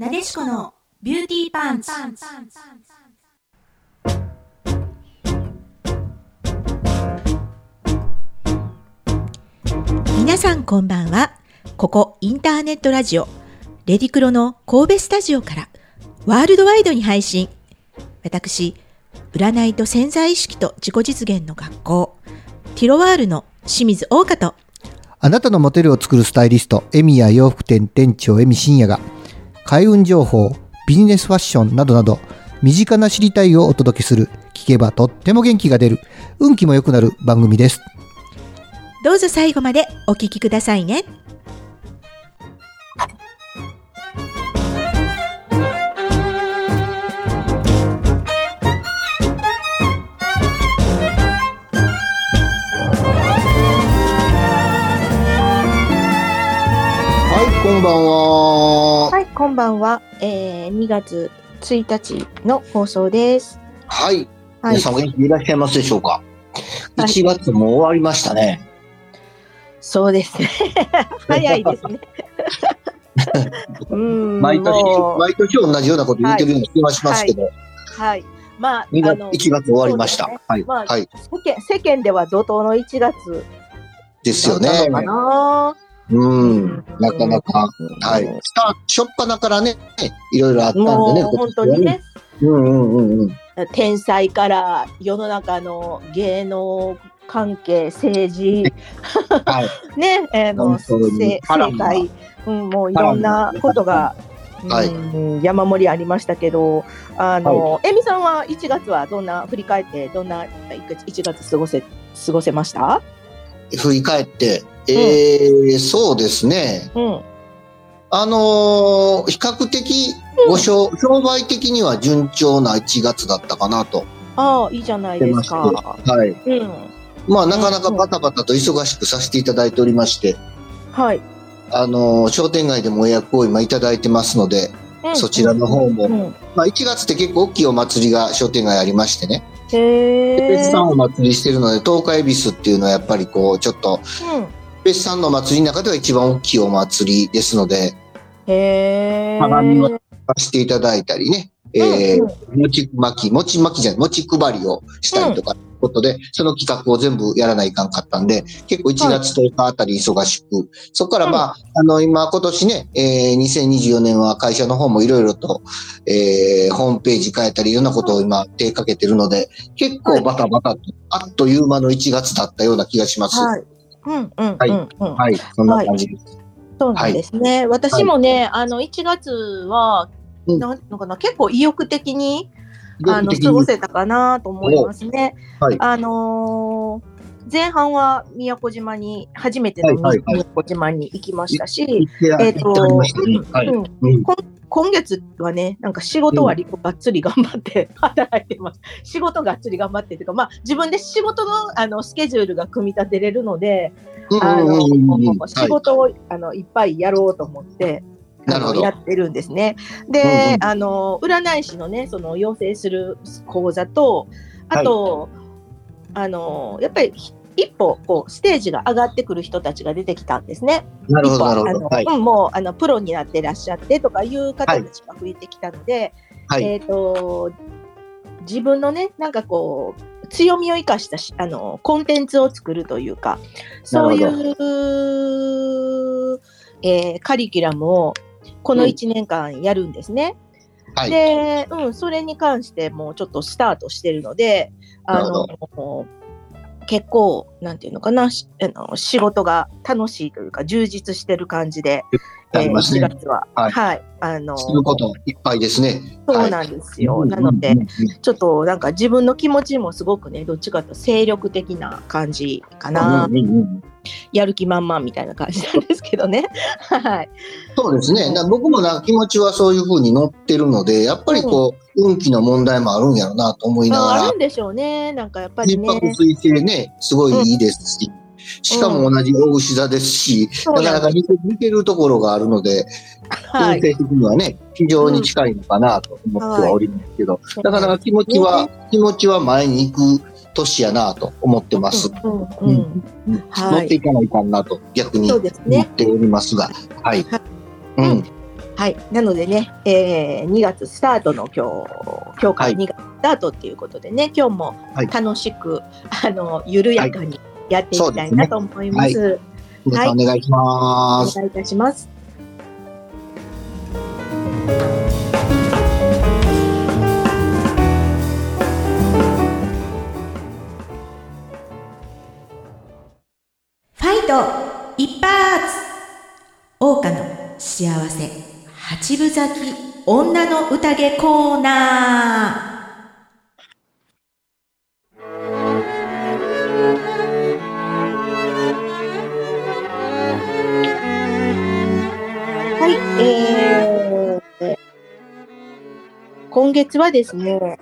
なでしこのビューティーパンツ。皆さんこんばんは。ここインターネットラジオ、レディクロの神戸スタジオからワールドワイドに配信。私、占いと潜在意識と自己実現の学校、ティロワールの清水大香とあなたのモテルを作るスタイリスト、エミや洋服店店長エミ深也が、開運情報、ビジネスファッションなどなど、身近な知りたいをお届けする、聞けばとっても元気が出る、運気も良くなる番組です。どうぞ最後までお聞きくださいね。はい、こんばんは。はい、こんばんは。えー、2月1日の放送です。はい。はい皆さんお元気でいらっしゃいますでしょうか？はい1月も終わりましたね。そうですね。早いですね。うん毎年毎年同じようなこと言ってるような気がしますけど、はい。まあ、2月あの1月終わりました。ねはい。まあはい。世間世間では怒涛の1月ですよねな。うん。なかなか。はい。スタート、初っ端からね、いろいろあったんでね。もう本当にね、うんうんうんうん。天才から世の中の芸能関係、政治、はい。ね、あの、本当にせ波乱が政界、うん、もういろんなことが、はいうん、山盛りありましたけど、あの、えみさんは1月はどんな、振り返って、どんな1月過ごせ、過ごせました？振り返って、えー、そうですね。うん。あのー比較的、ご商商売的には順調な1月だったかなと。ああ、いいじゃないですか。はい。うん。まあ、なかなかバタバタと忙しくさせていただいておりまして、はい。あのー商店街でもお役を今いただいてますので、うんそちらの方もうん。まあ、1月って結構大きいお祭りが商店街ありましてね、へえ。別産お祭りしてるので、東海恵比寿っていうのはやっぱりこう、ちょっと、うん。別産のお祭りの中では一番大きいお祭りですので、へえ。鏡をさせていただいたりね、えーうん餅巻き、餅巻きじゃない、餅配りをしたりとか、ことで、その企画を全部やらないかんかったんで、結構1月10日あたり忙しく、そこからまあ、あの、今、今年ね、えー2024年は会社の方もいろいろと、えーホームページ変えたり、いろんなことを今手かけてるので、結構バタバタと、あっという間の1月だったような気がします。ははい。うんうんはいうんうん。い、そんな感じです。そうなんですね。私もね、あの1月は、うん。なんのかな結構意欲的にあの過ごせたかなと思いますね。はい。あのー前半は宮古島に初めてのはいはいはい。宮古島に行きましたし、えっ、と、今月はね、なんか仕事割がっつり頑張って働いてます。仕事がっつり頑張ってというか、まあ自分で仕事のあのスケジュールが組み立てれるので、あのうんうんうん。うん仕事を、あのいっぱいやろうと思って。あなるほどのやってるんですね。で、うんうんあの占い師のね、その養成する講座と、あと、あのやっぱり一歩こうステージが上がってくる人たちが出てきたんですね。なるほど、あのはい。うんもうあのプロになってらっしゃってとかいう方たちが増えてきたので、はい。えっ、と自分のねなんかこう強みを生かしたしあのコンテンツを作るというかそういなう、えーカリキュラムをこのうん1年間やるんですね。はい。で、うん、それに関してもうちょっとスタートしてるので、あの、結構、なんていうのかな、しあの仕事が楽しいというか、充実してる感じで、1ありますね。月は、はいはい、あの、することいっぱいですね。そうなんですよ。はいなのでうん、うんうんちょっとなんか自分の気持ちもすごくね、どっちかというと精力的な感じかな。うんうんうんやる気満々みたいな感じなんですけどね。はい。そうですね。だ僕もなんか気持ちはそういうふうに乗ってるので、やっぱりこう、運気の問題もあるんやろうなと思いながらまああるん、でしょうね。なんかやっぱり一ね。泊水星ね、すごいいいですし、しかも同じ大牛座ですし、そうなかなか似てるところがあるので、はい。運勢的にはね、非常に近いのかなと思ってはおりますけど、なかなか気持ちは、気持ちは前に行く年やなと思ってます。うんうんうんうんはい乗っていかないかんなと逆に思っ。ておりますが、はい。はいうん。はい。なのでね、えー、2月スタートの今日、今日から2月スタートっていうことでね、今日もはい楽しく、あの、緩やかにやっていきたいなと思います。そう皆さんお願いします。お願いいたします。ファイト一発桜花の幸せ八分咲き女の宴コーナはい。えー、今月はですね、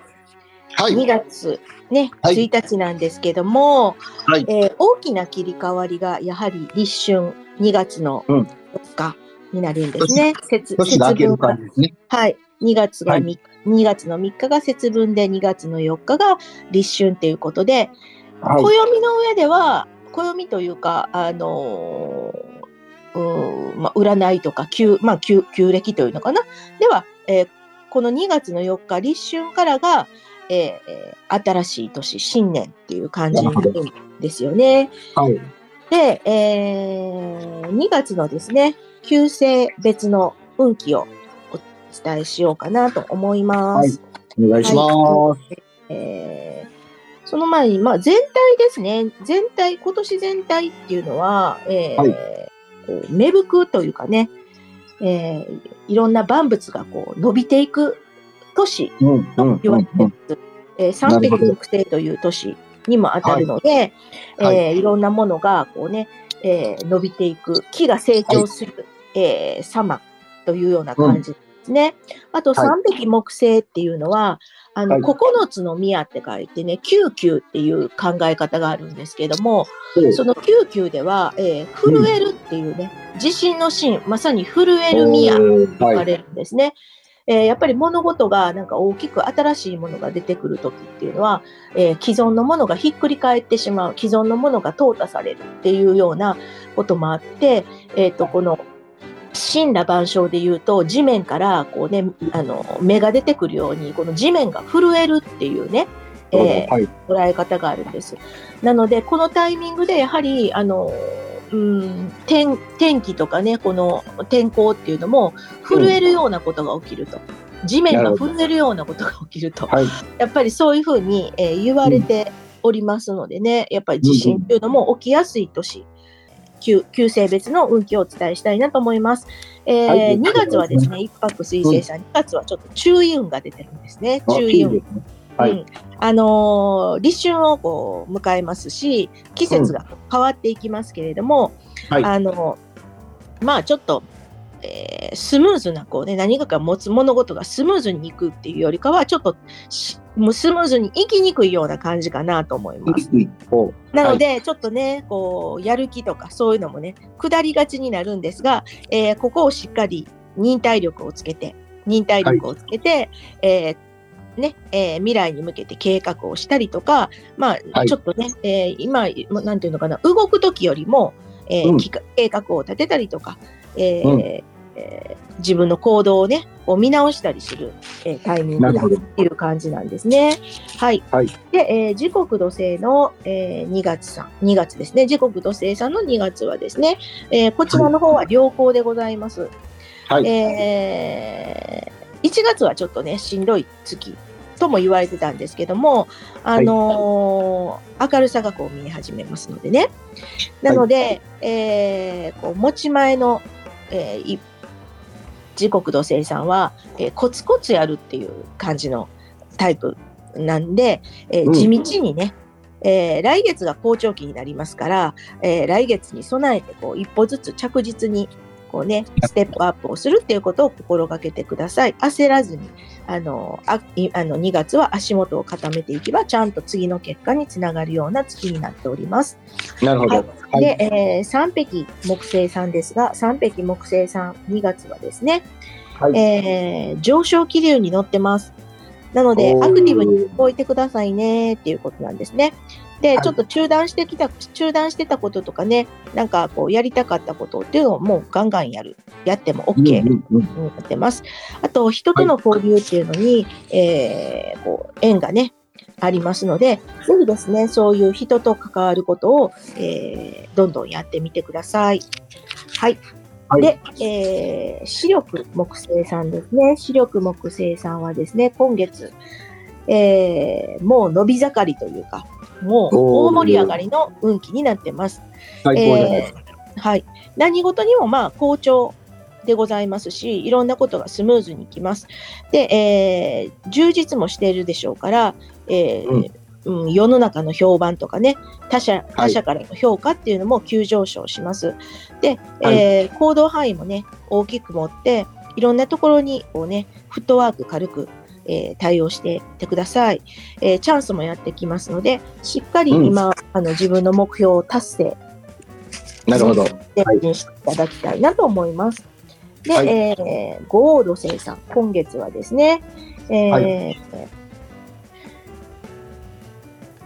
はい。2月ね、はい。1日なんですけども、はい。えー大きな切り替わりがやはり立春2月のうん。4日になるんですね。節節分がね。はい。2月がはい3、2月の3日が節分で2月の4日が立春ということで、はい。暦の上では、暦というか、あのーまあ、占いとか旧、まあ、旧旧暦というのかな。では、えーこの2月の4日、立春からが、えーえー新しい年、新年っていう感じになるんですよね。はい。で、えー2月のですね、旧星別の運気をお伝えしようかなと思います。お願いします。えーその前に、まあ、全体ですね。全体、今年全体っていうのは、えーはい芽吹くというかね、えーいろんな万物がこう伸びていく年うん、うん、言われてうん。ます。えー三匹木星という年にも当たるので、はいえーいろんなものがこうね、えー伸びていく、木が成長する、えー様というような感じですね。あと、はい三匹木星っていうのは、あの、はい九つの宮って書いてね、九九っていう考え方があるんですけども、その九九では、えー震えるっていうね、地震のシーン、まさに震える宮と言はい。われるんですね。えーやっぱり物事がなんか大きく新しいものが出てくるときっていうのは、えー既存のものがひっくり返ってしまう、既存のものが淘汰されるっていうようなこともあって、えっ、と、この、神羅万象で言うと、地面からこうね、あの、芽が出てくるように、この地面が震えるっていうね、えーはい。捉え方があるんです。なので、このタイミングでやはり、あの、うん、天天気とかね、この天候っていうのも、震えるようなことが起きると。地面が震えるようなことが起きると。はい。やっぱりそういうふうに、えー言われておりますのでね、やっぱり地震っていうのも起きやすい年、旧旧性別の運気をお伝えしたいなと思います。えーはい2月はですね、一泊水星さん、2月はちょっと注意運が出てるんですね。あ注意運はい。うん。あのー立春をこう迎えますし、季節が変わっていきますけれども、はい。あのまあちょっと、えースムーズなこうね、何かが持つ物事がスムーズにいくっていうよりかは、ちょっとしもうスムーズにいきにくいような感じかなと思います。なので、ちょっとね、こう、やる気とかそういうのもね、下りがちになるんですが、えーここをしっかり忍耐力をつけて、忍耐力をつけて、えーね、えー未来に向けて計画をしたりとか、まあ、はい。ちょっとね、えー今、なんていうのかな、動く時よりも、えーうん。計画を立てたりとか、えーうんえー自分の行動をね、こう見直したりする、えータイミングだっていう感じなんですね。はい。はいで、えー時刻土星の、えー2月さん、2月ですね。時刻土星さんの2月はですね、えーこちらの方は良好でございます。はい。えー1月はちょっとね、しんどい月とも言われてたんですけども、あのー明るさがこう見え始めますのでね。なので、えーこう持ち前の、えーい時刻土星さんは、えーコツコツやるっていう感じのタイプなんで、えーうん。地道にね、えー来月が好調期になりますから、えー来月に備えてこう一歩ずつ着実にこうね、ステップアップをするっていうことを心がけてください。焦らずに、あの、あいあの2月は足元を固めていけば、ちゃんと次の結果につながるような月になっております。なるほど。はい。で、えー、三匹木星さんですが、三匹木星さん2月はですね、はいえー上昇気流に乗ってます。なので、アクティブに動いてくださいねっていうことなんですね。で、はいちょっと中断してきた、中断してたこととかね、なんかこうやりたかったことっていうのをもうガンガンやる、やっても OK になってます。あと、人との交流っていうのに、えーこう、縁がね、ありますので、ぜひですね、そういう人と関わることを、えーどんどんやってみてください。はい。はいで、えー、視力木星さんですね。視力木星さんはですね、今月、えーもう伸び盛りというか、もう大盛り上がりの運気になってます。最高じゃないですか。はい。何事にもまあ好調でございますし、いろんなことがスムーズにいきます。で、えー充実もしているでしょうから、えーうん世の中の評判とかね、他者他者からの評価っていうのも急上昇します。で、えー行動範囲もね、大きく持って、いろんなところにこうね、フットワーク軽く、えー対応していってください、えーチャンスもやってきますので、しっかり今、あの自分の目標を達成なるほど。でにしていただきたいなと思います。で、はいえー、ゴード生さん、今月はですね、えーは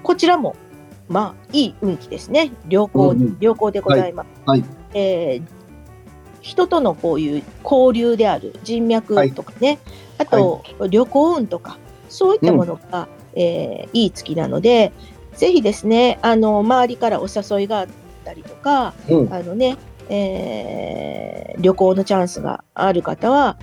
こちらも、まあ、いい運気ですね。良好、うんうん良好でございます。はいはいえー人とのこういう交流である人脈とかね、あと、旅行運とか、そういったものが、えーいい月なので、ぜひですね、あの、周りからお誘いがあったりとか、うん。あのね、えー旅行のチャンスがある方は、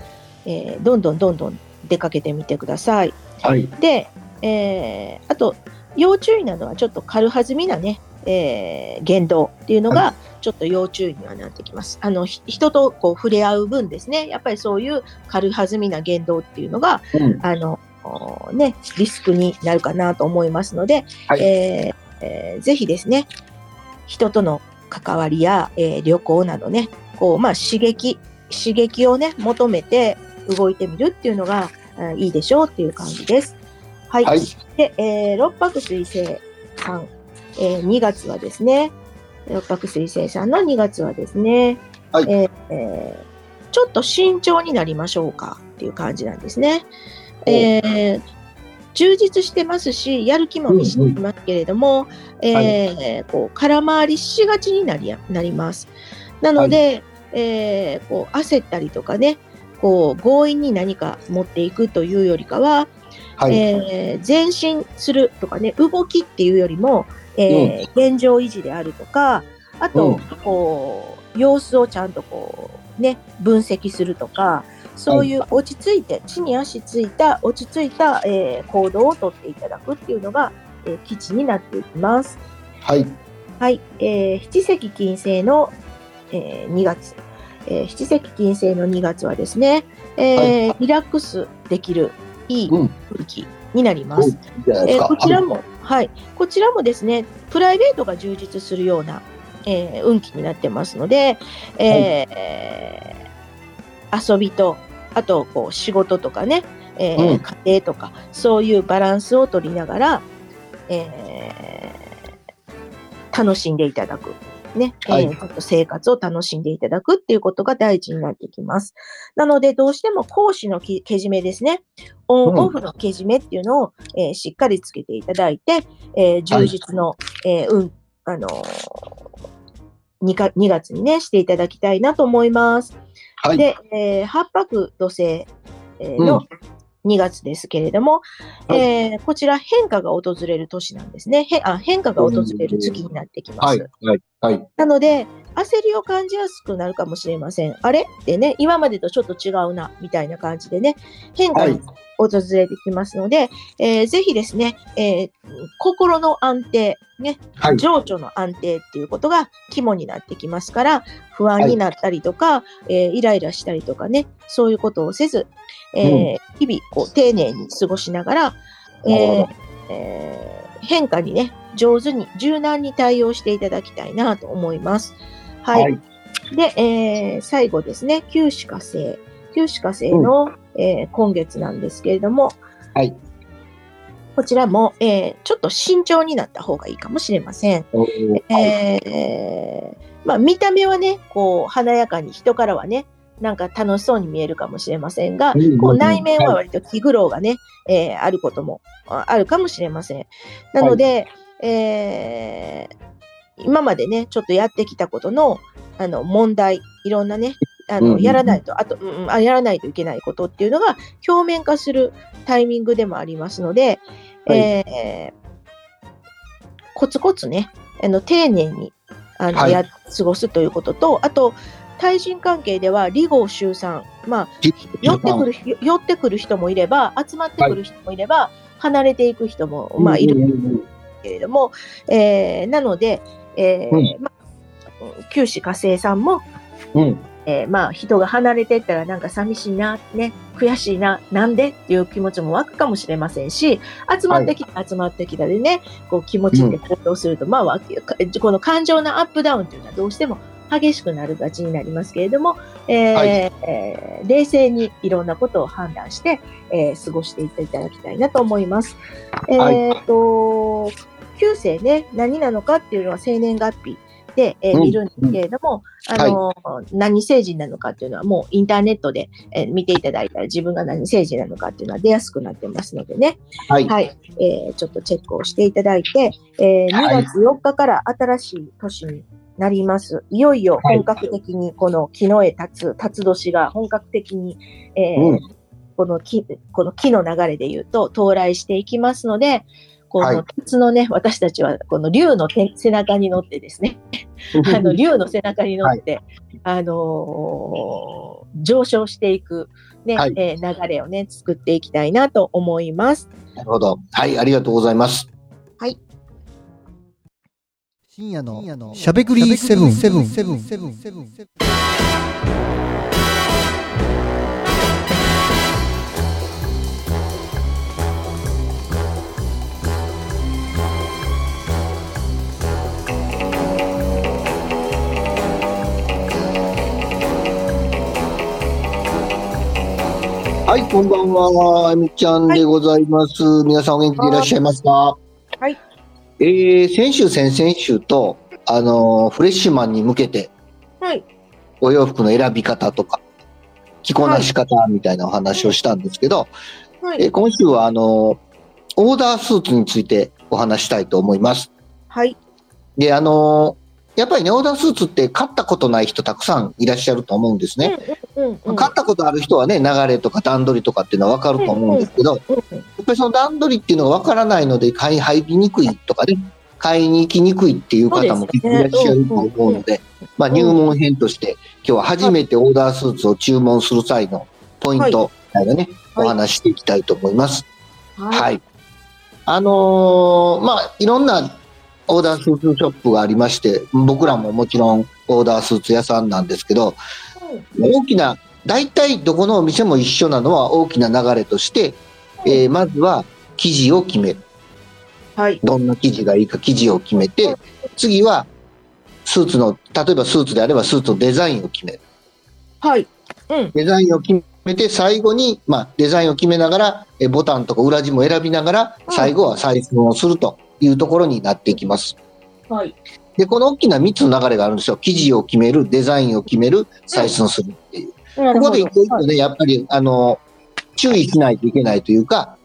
えーどんどんどんどん出かけてみてください。はい。で、えーあと、要注意なのはちょっと軽はずみなね、えー言動っていうのはが、ちょっと要注意にはなってきます。あの、ひ人とこう触れ合う分ですね、やっぱりそういう軽はずみな言動っていうのが、うん。あの、おね、リスクになるかなと思いますので、はいえーえーぜひですね、人との関わりや、えー旅行などね、こう、まあ、刺激、刺激をね、求めて動いてみるっていうのが、あーいいでしょうっていう感じです。はい。はい。で、えー六白水星さん、えー2月はですね、六白水星さんの2月はですね、はいえーえーちょっと慎重になりましょうかっていう感じなんですね。えー充実してますし、やる気も見せていますけれども、えーこう空回りしがちになりやなります。なので、えーこう焦ったりとかね、こう強引に何か持っていくというよりかは、はい。えー前進するとかね、動きっていうよりも、えー現状維持であるとか、あと、うんこう、様子をちゃんとこう、ね、分析するとか、そういう落ち着いて、地に足ついた、落ち着いた、えー行動をとっていただくっていうのが、えー基地になっていきます。はい。はい、えー七石金星の、えー2月、えー七石金星の2月はですね、えーリラックスできるいいうん。空気になります。いいじゃないでえー。こちらも、はい、こちらもですね、プライベートが充実するような、えー運気になってますので、えー遊びと、あとこう仕事とかね、えーうん。家庭とか、そういうバランスを取りながら、えー楽しんでいただく。ね、はいえーちょっと生活を楽しんでいただくっていうことが大事になってきます。なので、どうしても講師のきけじめですね。オンうんオフのけじめっていうのを、えーしっかりつけていただいて、えー充実の、えーうん、あのー、2, か2月にね、していただきたいなと思います。はい。で、えー八白土星、えーうんの2月ですけれども、はいえーこちら変化が訪れる年なんですね。へあ変化が訪れる月になってきます。はい。はい。はい。なので、焦りを感じやすくなるかもしれません。あれ？ってね、今までとちょっと違うな、みたいな感じでね、変化に訪れてきますので、えーぜひですね、えー心の安定、ね、はい。情緒の安定っていうことが肝になってきますから、不安になったりとか、えーイライラしたりとかね、そういうことをせず、えー日々こう丁寧に過ごしながら、えー変化にね、上手に、柔軟に対応していただきたいなと思います。はい。はいで、えー最後ですね、旧歯科星。旧歯科星の、えー今月なんですけれども、はい。こちらも、えーちょっと慎重になった方がいいかもしれません。えーまあ、見た目はね、こう、華やかに人からはね、なんか楽しそうに見えるかもしれませんが、こう内面は割と気苦労がね、えーあることもああるかもしれません。なので、えー今までね、ちょっとやってきたことの、あの、問題、いろんなね、あの、うんやらないと、あと、うんうんあ、やらないといけないことっていうのが表面化するタイミングでもありますので、はい。えーコツコツね、あの、丁寧に、あの、はい。や、過ごすということと、あと、対人関係では、離合集散。まあ、寄ってくる、寄ってくる人もいれば、集まってくる人もいれば、離れていく人も、まあ、いるけれども、えーなので、えーうん。まあ、九死火星さんも、うん。えーまあ、人が離れていったらなんか寂しいな、ね、悔しいな、なんでっていう気持ちも湧くかもしれませんし、集まってきた、集まってきたでね、こう気持ちで行動すると、まあ湧き、かこの感情のアップダウンというのはどうしても激しくなるがちになりますけれども、えーはい。えー冷静にいろんなことを判断して、えー過ごしていっていただきたいなと思います。はい。えっ、と、旧世ね、何なのかっていうのは生年月日で、えーうん見るんですけれども、あの、何星人なのかっていうのはもうインターネットで、えー見ていただいたら自分が何星人なのかっていうのは出やすくなってますのでね。はい。はい。えーちょっとチェックをしていただいて、えーはい2月4日から新しい年になります。いよいよ本格的にこの木の絵立つ、立つ年が本格的に、えーうんこの木、この木の流れで言うと到来していきますので、こはい。の鉄のね、私たちはこの竜の手背中に乗ってですね、あの竜の背中に乗って、あのー上昇していく、ねはい。えー流れをね、作っていきたいなと思います。なるほど。はい、ありがとうございます。深夜のしゃべくりセブン。セブンセブンセブン。セブンはい、こんばんは。あみちゃんでございます。皆さんお元気でいらっしゃいますか？はい。えー、先週、先々週と、あのーフレッシュマンに向けて、はい。お洋服の選び方とか、着こなし方みたいなお話をしたんですけど、はい。えー今週は、あのーオーダースーツについてお話したいと思います。はい。で、あのーやっぱりね、オーダースーツって買ったことない人たくさんいらっしゃると思うんですね。うんうんうん。買ったことある人はね、流れとか段取りとかっていうのは分かると思うんですけど、うんやっぱりその段取りっていうのが分からないので、買い入りにくいとかね、買いに行きにくいっていう方も結構いらっしゃると思うので、まあ入門編として、今日は初めてオーダースーツを注文する際のポイントみたいなね、はいお話していきたいと思います。は。はいい。あのーまあ、いろんなオーダースーツショップがありまして、僕らももちろんオーダースーツ屋さんなんですけど、大きな、大体どこのお店も一緒なのは大きな流れとして、えーまずは生地を決める。はい。どんな生地がいいか生地を決めて、次はスーツの、例えばスーツであればスーツのデザインを決める。はい。うん。デザインを決めて、最後に、まあ、デザインを決めながら、えボタンとか裏地も選びながら、うん最後は採寸をするというところになっていきます。はい。で、この大きな3つの流れがあるんですよ。生地を決める、デザインを決める、採寸するっていう。ここで一個一個ね、やっぱり、あの、注意しないといけないというか、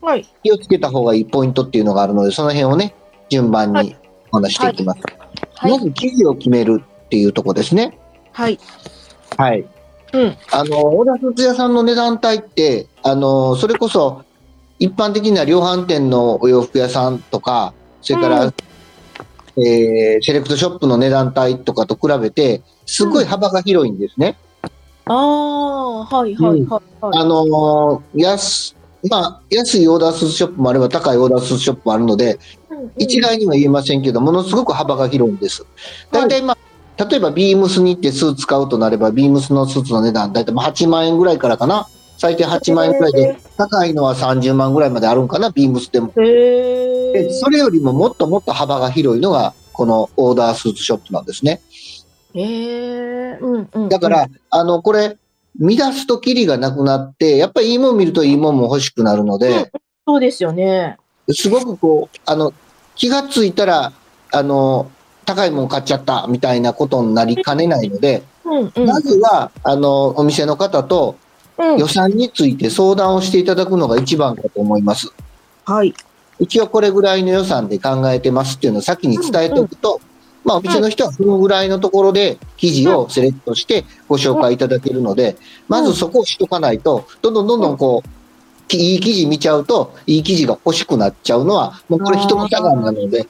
はい。気をつけた方がいいポイントっていうのがあるので、その辺をね、順番にはいお話していきます。はい。まず生地を決めるっていうところですね。はい。はい。うん。あの、オーダースーツ屋さんの値段帯って、あの、それこそ、一般的な量販店のお洋服屋さんとか、それから、うんえーセレクトショップの値段帯とかと比べて、すごい幅が広いんですね。ああ、はいはいはいはい。あのー安、まあ、安いオーダースーツショップもあれば高いオーダースーツショップもあるので、うんうん一概には言えませんけど、ものすごく幅が広いんです。大体まあ、例えばビームスに行ってスーツ買うとなれば、ビームスのスーツの値段、大体まあ8万円ぐらいからかな。最低8万円ぐらいで、高いのは30万ぐらいまであるんかな、ビームスでも。へでえ。それよりももっともっと幅が広いのが、このオーダースーツショップなんですね。へえ。うんうん。だから、あの、これ、乱すとキリがなくなって、やっぱりいいもん見るといいもんも欲しくなるので、そうですよね。すごくこう、あの、気がついたら、あの、高いもん買っちゃったみたいなことになりかねないので、うんうん。まずは、あの、お店の方とうん予算について相談をしていただくのが一番かと思います。はい。一応これぐらいの予算で考えてますっていうのを先に伝えておくと、まあ、お店の人はそのぐらいのところで記事をセレクトしてご紹介いただけるので、まずそこをしとかないと、どんどんどんどんこう、いい記事見ちゃうと、いい記事が欲しくなっちゃうのは、もうこれ人の差がなので、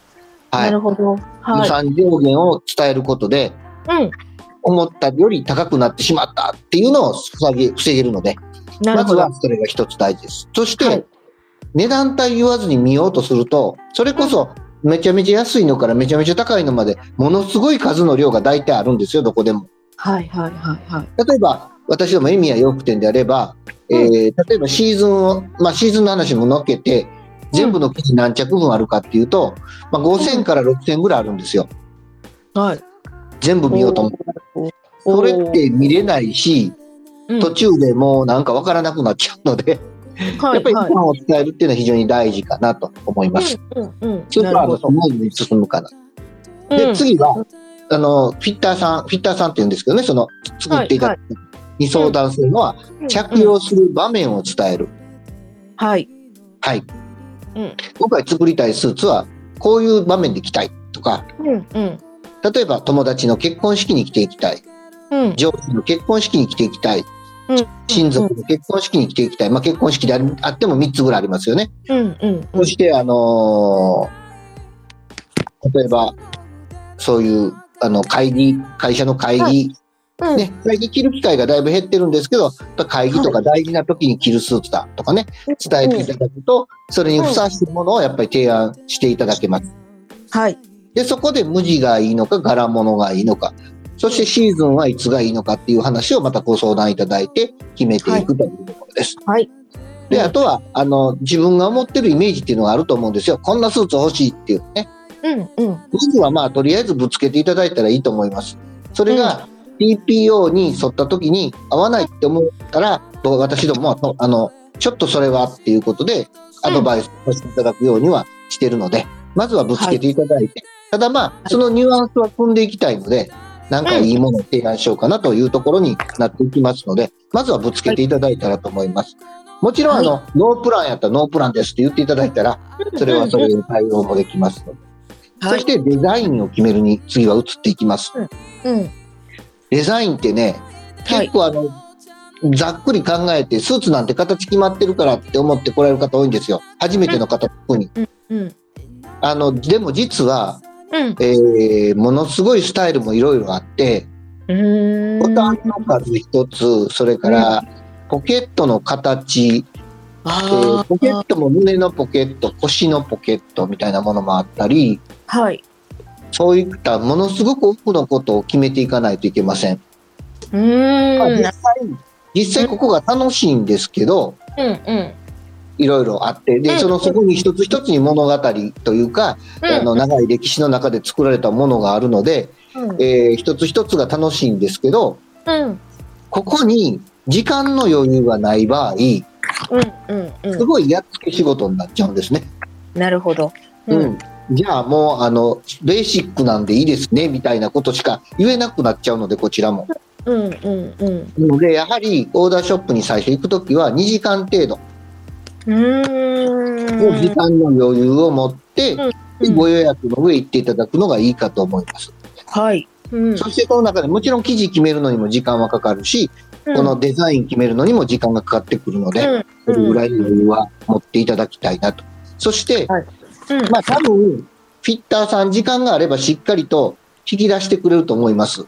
は。ないるほど。予はい。算上限を伝えることで、うん。思ったより高くなってしまったっていうのを防げ防げるので、まずは。それが一つ大事です。そして、はい値段帯言わずに見ようとすると、それこそめちゃめちゃ安いのからめちゃめちゃ高いのまで、ものすごい数の量が大体あるんですよ、どこでも。はいはいはいはい。例えば、私どもエミヤ洋服店であれば、えー例えばシーズンを、まあシーズンの話も乗っけて、全部の生地何着分あるかっていうと、まあ5000から6000ぐらいあるんですよ。はい。全部見ようと思う。それって見れないし、うん途中でもうなんかわからなくなっちゃうので、はいはいやっぱり一般を伝えるっていうのは非常に大事かなと思います。うんうん。スーパーのに進むかな。で、うん次は、あの、フィッターさん、フィッターさんって言うんですけどね、その、作っていただくに相談するのは、着用する場面を伝える。はい。はい。うん今回作りたいスーツは、こういう場面で着たいとか、うんうん。例えば友達の結婚式に着ていきたい。うん。上司の結婚式に着ていきたい。うん親族の結婚式に着ていきたい。まあ結婚式であっても3つぐらいありますよね。うんうんそして、あのー例えば、そういう、あの、会議、会社の会議、うん。ね、会議着る機会がだいぶ減ってるんですけど、会議とか大事な時に着るスーツだとかね、伝えていただくと、それにふさわしいものをやっぱり提案していただけます。はい。で、そこで無地がいいのか、柄物がいいのか、そしてシーズンはいつがいいのかっていう話をまたご相談いただいて決めていくというところです。はい。で、あとは、あの、自分が思ってるイメージっていうのがあると思うんですよ。こんなスーツ欲しいっていうね。うんうん。まずはまあ、とりあえずぶつけていただいたらいいと思います。それが TPO に沿った時に合わないって思ったら、僕私どもはと、あの、ちょっとそれはっていうことで、アドバイスさせていただくようにはしてるので、まずはぶつけていただいて、ただまあ、そのニュアンスは組んでいきたいので、なんかいいものを提案しようかなというところになっていきますので、まずはぶつけていただいたらと思います。もちろん、あの、ノープランやったらノープランですって言っていただいたら、それはそれで対応もできますので。はい。そしてデザインを決めるに次は移っていきます。うん。デザインってね、はい結構あの、ざっくり考えて、スーツなんて形決まってるからって思って来られる方多いんですよ。初めての方特に。うん。あの、でも実は、うん。えー、ものすごいスタイルもいろいろあって。ボタンの数一つ、それから、ポケットの形、えーあポケッあ。トも胸のポケット、腰のポケットみたいなものもあったり、はい。そういったものすごく多くのことを決めていかないといけません。うまあーん。実際、実際ここが楽しいんですけど、うんうん。いろいろあって、で、うんそのそこに一つ一つに物語というか、あの、長い歴史の中で作られたものがあるので、うん。えー一つ一つが楽しいんですけど、うん。ここに時間の余裕がない場合、うん。うん。すごいやっつけ仕事になっちゃうんですね。なるほど。う。うんじゃあもう、あの、ベーシックなんでいいですね、みたいなことしか言えなくなっちゃうので、こちらも。うん。うん。うん。で、やはり、オーダーショップに最初行くときは、2時間程度。の時間の余裕を持って、うんでご予約の上行っていただくのがいいかと思います。はい。うん。そしてその中でもちろん生地決めるのにも時間はかかるし、このデザイン決めるのにも時間がかかってくるので、うん、それぐらいの余裕は持っていただきたいなと。そして、うん。まあ多分、フィッターさん時間があればしっかりと引き出してくれると思います。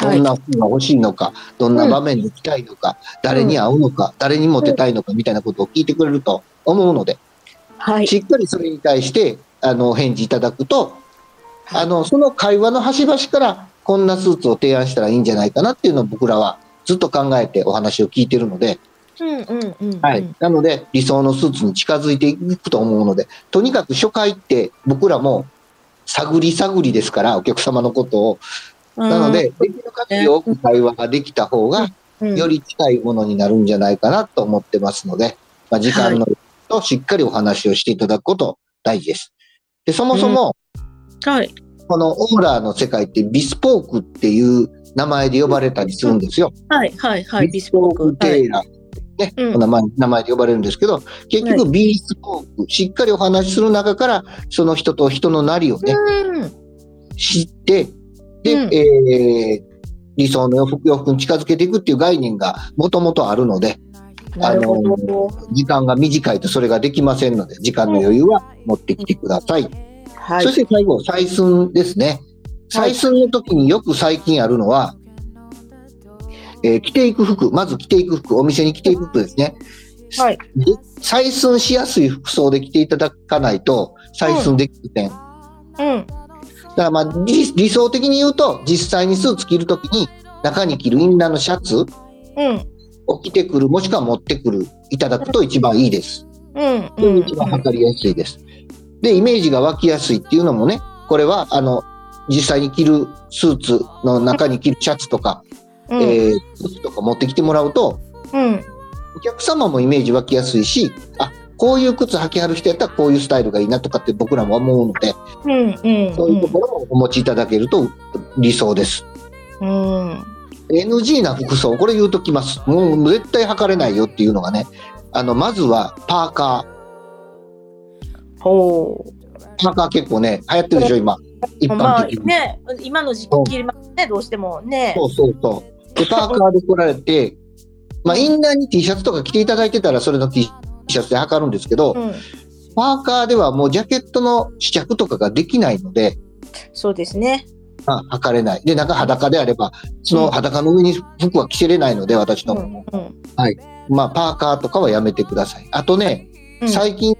どんな服が欲しいのか、どんな場面で着たいのか、誰に合うのか、誰にモテたいのかみたいなことを聞いてくれると思うので、はい。しっかりそれに対して、あの、返事いただくと、あの、その会話の端々から、こんなスーツを提案したらいいんじゃないかなっていうのを僕らはずっと考えてお話を聞いてるので、うんうんうん。はい。なので、理想のスーツに近づいていくと思うので、とにかく初回って僕らも探り探りですから、お客様のことを。うん。なので、できる限り多く会話ができた方が、うん、より近いものになるんじゃないかなと思ってますので、まあ、時間のとしっかりお話をしていただくこと大事です。で、そもそも、はい。このオーラーの世界ってビスポークっていう名前で呼ばれたりするんですよ。はいはいはい。ビスポークテーラー。ね、うんお名前名前で呼ばれるんですけど、結は局、ビーストーク、しっかりお話しする中から、その人と人のなりをね、うん。知って、で、うんえー理想の洋服洋服に近づけていくっていう概念がもともとあるので、なるほど。時間が短いとそれができませんので、時間の余裕は持ってきてください。はいそし。て最後、採寸ですね。はい採寸の時によく最近あるのは、えー着ていく服、まず着ていく服、お店に着ていく服ですね。はい。で採寸しやすい服装で着ていただかないと、採寸できません。うん。だからまあ理理想的に言うと、実際にスーツ着るときに、中に着るインナーのシャツうん。を着てくる、もしくは持ってくる、いただくと一番いいです。うん。それが一番測りやすいです。で、イメージが湧きやすいっていうのもね、これは、あの、実際に着るスーツの中に着るシャツとか、うん。えー、靴とか持ってきてもらうと、うん。お客様もイメージ湧きやすいし、あ、こういう靴履きはる人やったらこういうスタイルがいいなとかって僕らも思うので、うん。うん。そういうところもお持ちいただけると理想です。うん。NG な服装、これ言うときます。もう絶対測れないよっていうのがね、あの、まずはパーカほう。ー。パーカー結構ね、流行ってるでしょ、今。一まあ般的に。ね、今の時期切りますね、どうしてもね。そうそうそう。で、パーカーで来られて、まあ、インナーに T シャツとか着ていただいてたら、それの T シャツで測るんですけど、うん。パーカーではもうジャケットの試着とかができないので、そうですね。まあ、測れない。で、中裸であれば、その裸の上に服は着せれないので、私の。うん。うん。まあ、パーカーとかはやめてください。あとね、うん最近、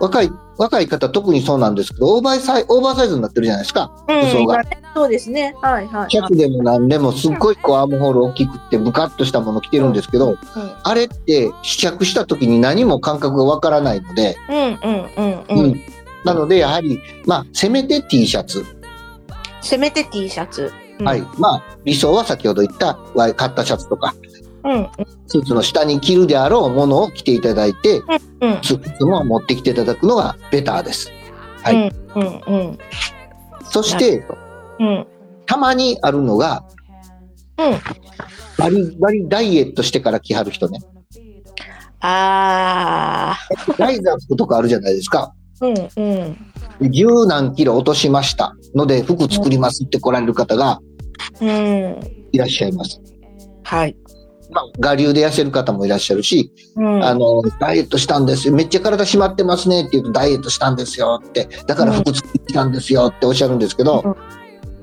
若い、若い方特にそうなんですけど、オーバーサイオーバーサイズになってるじゃないですか。うん服装がそうですね。はいはい。シャツでもなんでもすっごいこうアームホール大きくってブカッとしたもの着てるんですけど、あれって試着した時に何も感覚がわからないので、うんうんうんう。うんんなのでやはり、まあ、せめて T シャツ。せめて T シャツ。うんはい。。まあ、理想は先ほど言ったワイカッタシャツとか、うんスーツの下に着るであろうものを着ていただいて、うんスーツも持ってきていただくのがベターです。はうんい。うんうんそして、うんたまにあるのが、うん。バリバリダイエットしてから着はる人ね。あライザップとかあるじゃないですか。あ。うんうん十何キロ落としましたので服作りますって来られる方がうん。いらっしゃいます。はい。まあ、我流で痩せる方もいらっしゃるし、うん。あの、ダイエットしたんですよ。めっちゃ体締まってますねって言うと、ダイエットしたんですよって、だから服作ったんですよっておっしゃるんですけど、うん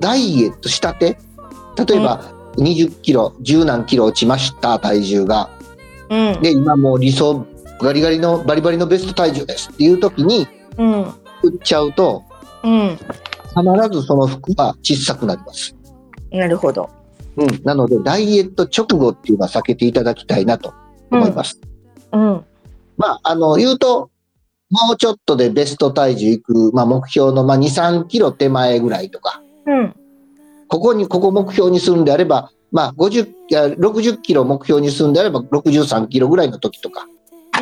ダイエットしたて、例えば20キロ、10何キロ落ちました、体重が。うん。で、今もう理想、ガリガリの、バリバリのベスト体重ですっていう時に、うん。売っちゃうと、うん。必ずその服は小さくなります。なるほど。うん。なので、ダイエット直後っていうのは避けていただきたいなと思います。うん。まあ、あの、言うと、もうちょっとでベスト体重いく、まあ、目標の、まあ、2、3キロ手前ぐらいとか、うん。ここに、ここ目標にするんであれば、まあ、50、いや60キロ目標にするんであれば、63キロぐらいの時とか、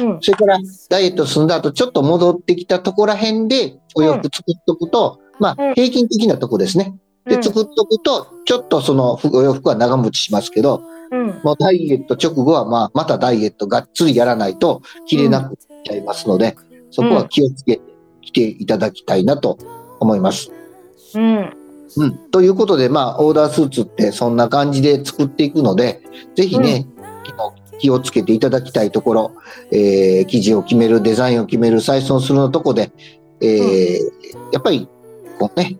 うん。それから、ダイエット済んだ後、ちょっと戻ってきたとこら辺で、お洋服作っとくと、まうんあ、平均的なとこですね。で、作っとくと、ちょっとその服お洋服は長持ちしますけど、うん。もうダイエット直後は、まあ、またダイエットがっつりやらないと着れなくなっちゃいますので、そこは気をつけて来ていただきたいなと思います。うん。うん。ということで、まあ、オーダースーツってそんな感じで作っていくので、ぜひね、気をつけていただきたいところ、えー、生地を決める、デザインを決める、採寸するのとこで、えーやっぱり、こうね、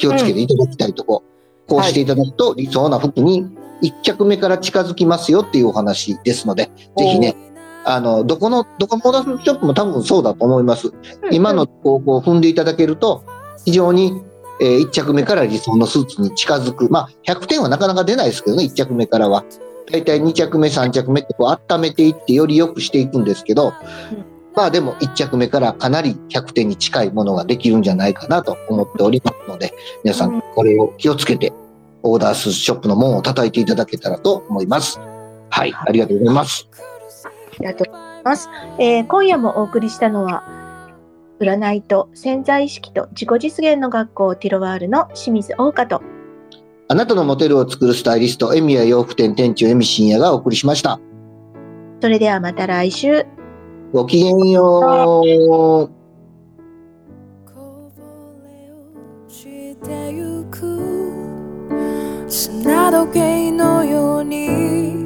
気をつけていただきたいとこ、こうしていただくと理想な服に一着目から近づきますよっていうお話ですので、ぜひね、あの、どこの、どこのオーダーショップも多分そうだと思います。今の方向を踏んでいただけると、非常に、えー、1着目から理想のスーツに近づく。まあ、100点はなかなか出ないですけどね、1着目からは。だいたい2着目、3着目ってこう温めていってより良くしていくんですけど、まあでも1着目からかなり100点に近いものができるんじゃないかなと思っておりますので、皆さんこれを気をつけて、オーダースショップの門を叩いていただけたらと思います。はい、ありがとうございます。ありがとうございます。えー今夜もお送りしたのは、占いと潜在意識と自己実現の学校ティロワールの清水桜花と、あなたのモテルを作るスタイリスト、エミヤ洋服店店長エミ深也がお送りしました。それではまた来週。ごきげんよう。砂時計のように